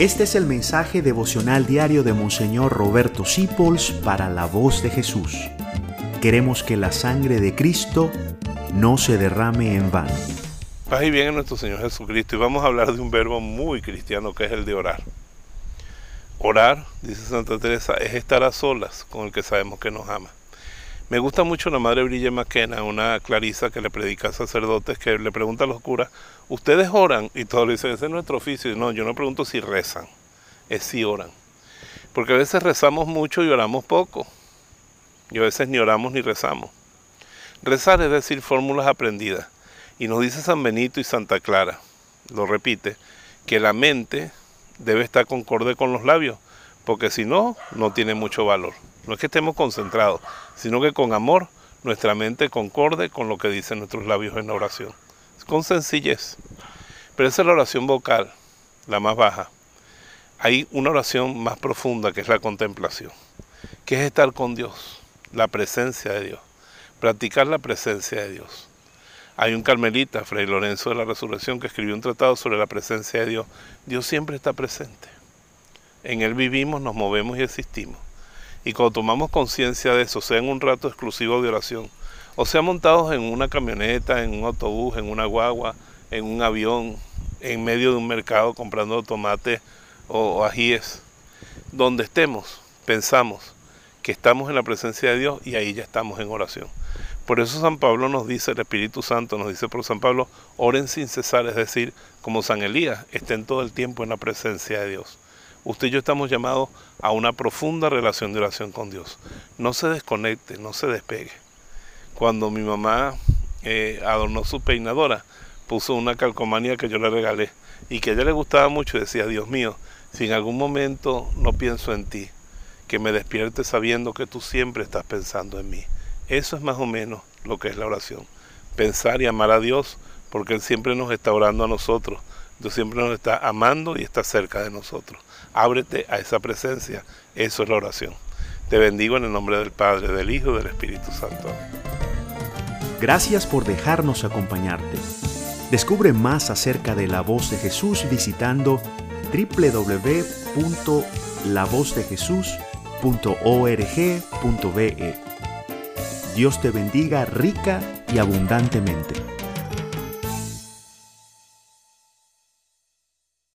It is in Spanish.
Este es el mensaje devocional diario de Monseñor Roberto Sipols para la voz de Jesús. Queremos que la sangre de Cristo no se derrame en vano. Paz y bien en nuestro Señor Jesucristo y vamos a hablar de un verbo muy cristiano que es el de orar. Orar, dice Santa Teresa, es estar a solas con el que sabemos que nos ama. Me gusta mucho la Madre Brilla McKenna, una clarisa que le predica a sacerdotes, que le pregunta a los curas, ¿ustedes oran? Y todos le dicen, ese es nuestro oficio. Y no, yo no pregunto si rezan, es si oran. Porque a veces rezamos mucho y oramos poco. Y a veces ni oramos ni rezamos. Rezar es decir fórmulas aprendidas. Y nos dice San Benito y Santa Clara, lo repite, que la mente debe estar concorde con los labios, porque si no, no tiene mucho valor. No es que estemos concentrados, sino que con amor nuestra mente concorde con lo que dicen nuestros labios en la oración. Con sencillez. Pero esa es la oración vocal, la más baja. Hay una oración más profunda que es la contemplación, que es estar con Dios, la presencia de Dios, practicar la presencia de Dios. Hay un carmelita, Fray Lorenzo de la Resurrección, que escribió un tratado sobre la presencia de Dios. Dios siempre está presente. En Él vivimos, nos movemos y existimos. Y cuando tomamos conciencia de eso, sea en un rato exclusivo de oración, o sea montados en una camioneta, en un autobús, en una guagua, en un avión, en medio de un mercado comprando tomate o ajíes, donde estemos, pensamos que estamos en la presencia de Dios y ahí ya estamos en oración. Por eso San Pablo nos dice, el Espíritu Santo nos dice por San Pablo, oren sin cesar, es decir, como San Elías, estén todo el tiempo en la presencia de Dios usted y yo estamos llamados a una profunda relación de oración con Dios. No se desconecte, no se despegue. Cuando mi mamá eh, adornó su peinadora, puso una calcomanía que yo le regalé y que a ella le gustaba mucho y decía, Dios mío, si en algún momento no pienso en ti, que me despierte sabiendo que tú siempre estás pensando en mí. Eso es más o menos lo que es la oración. Pensar y amar a Dios porque Él siempre nos está orando a nosotros. Dios siempre nos está amando y está cerca de nosotros. Ábrete a esa presencia. Eso es la oración. Te bendigo en el nombre del Padre, del Hijo y del Espíritu Santo. Gracias por dejarnos acompañarte. Descubre más acerca de la voz de Jesús visitando www.lavozdejesús.org.be. Dios te bendiga rica y abundantemente.